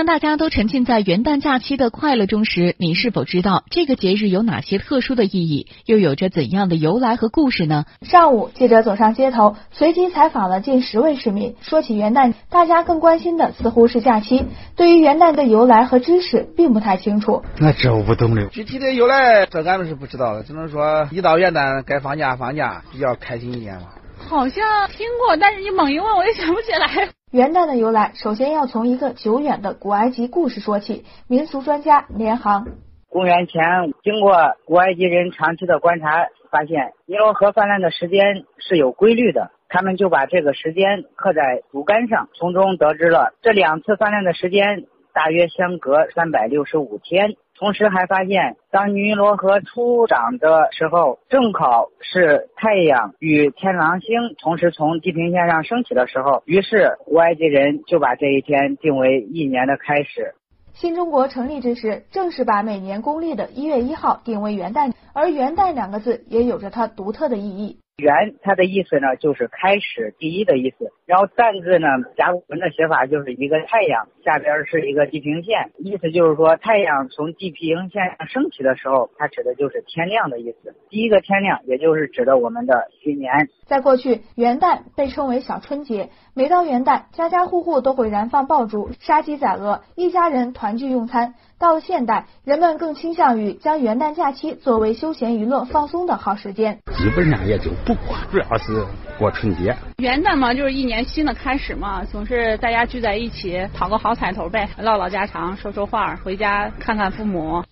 当大家都沉浸在元旦假期的快乐中时，你是否知道这个节日有哪些特殊的意义，又有着怎样的由来和故事呢？上午，记者走上街头，随机采访了近十位市民。说起元旦，大家更关心的似乎是假期，对于元旦的由来和知识并不太清楚。那这我不懂了，具体的由来这俺们是不知道的，只能说一到元旦该放假放假，比较开心一点嘛。好像听过，但是你猛一问，我也想不起来。元旦的由来，首先要从一个久远的古埃及故事说起。民俗专家联航，公元前，经过古埃及人长期的观察，发现尼罗河泛滥的时间是有规律的，他们就把这个时间刻在竹竿上，从中得知了这两次泛滥的时间大约相隔三百六十五天。同时还发现，当尼罗河初涨的时候，正好是太阳与天狼星同时从地平线上升起的时候，于是古埃及人就把这一天定为一年的开始。新中国成立之时，正是把每年公历的一月一号定为元旦，而元旦两个字也有着它独特的意义。元，它的意思呢就是开始第一的意思。然后旦字呢，甲骨文的写法就是一个太阳，下边是一个地平线，意思就是说太阳从地平线上升起的时候，它指的就是天亮的意思。第一个天亮，也就是指的我们的新年。在过去，元旦被称为小春节，每到元旦，家家户户都会燃放爆竹、杀鸡宰鹅，一家人团聚用餐。到了现代，人们更倾向于将元旦假期作为休闲娱乐、放松的好时间。基本上也就不过，主要是过春节。元旦嘛，就是一年新的开始嘛，总是大家聚在一起，讨个好彩头呗，唠唠家常，说说话，回家看看父母。